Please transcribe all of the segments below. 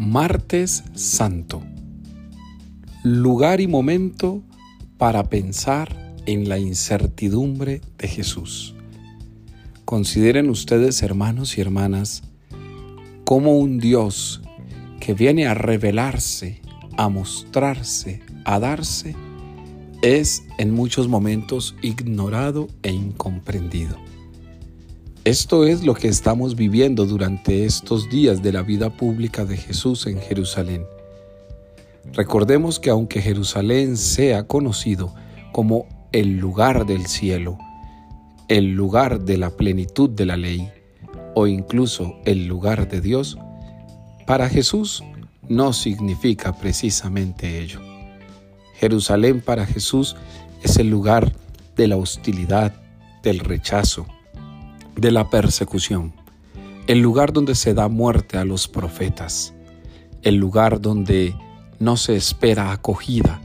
Martes Santo. Lugar y momento para pensar en la incertidumbre de Jesús. Consideren ustedes, hermanos y hermanas, como un Dios que viene a revelarse, a mostrarse, a darse, es en muchos momentos ignorado e incomprendido. Esto es lo que estamos viviendo durante estos días de la vida pública de Jesús en Jerusalén. Recordemos que aunque Jerusalén sea conocido como el lugar del cielo, el lugar de la plenitud de la ley o incluso el lugar de Dios, para Jesús no significa precisamente ello. Jerusalén para Jesús es el lugar de la hostilidad, del rechazo, de la persecución, el lugar donde se da muerte a los profetas, el lugar donde no se espera acogida,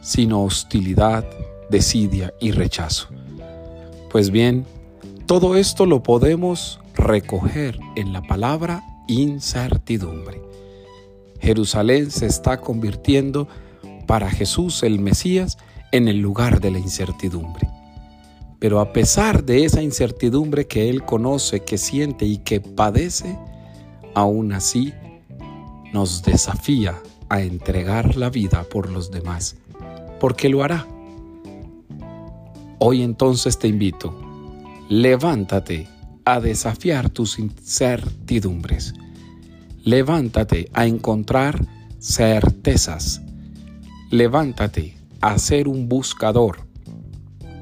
sino hostilidad, desidia y rechazo. Pues bien, todo esto lo podemos recoger en la palabra incertidumbre. Jerusalén se está convirtiendo para Jesús el Mesías en el lugar de la incertidumbre. Pero a pesar de esa incertidumbre que Él conoce, que siente y que padece, aún así nos desafía a entregar la vida por los demás, porque lo hará. Hoy entonces te invito, levántate a desafiar tus incertidumbres. Levántate a encontrar certezas. Levántate a ser un buscador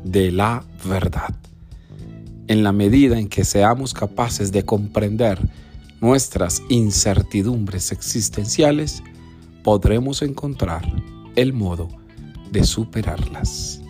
de la verdad. En la medida en que seamos capaces de comprender nuestras incertidumbres existenciales, podremos encontrar el modo de superarlas.